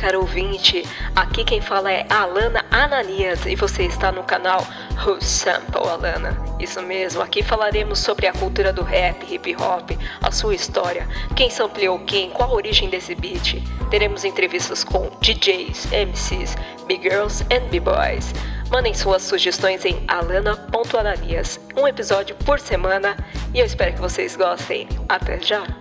caro ouvinte. Aqui quem fala é Alana Ananias e você está no canal Who Sample Alana. Isso mesmo, aqui falaremos sobre a cultura do rap, hip hop, a sua história, quem sampleou quem, qual a origem desse beat. Teremos entrevistas com DJs, MCs, B-Girls and B-Boys. Mandem suas sugestões em alana.ananias, um episódio por semana e eu espero que vocês gostem. Até já!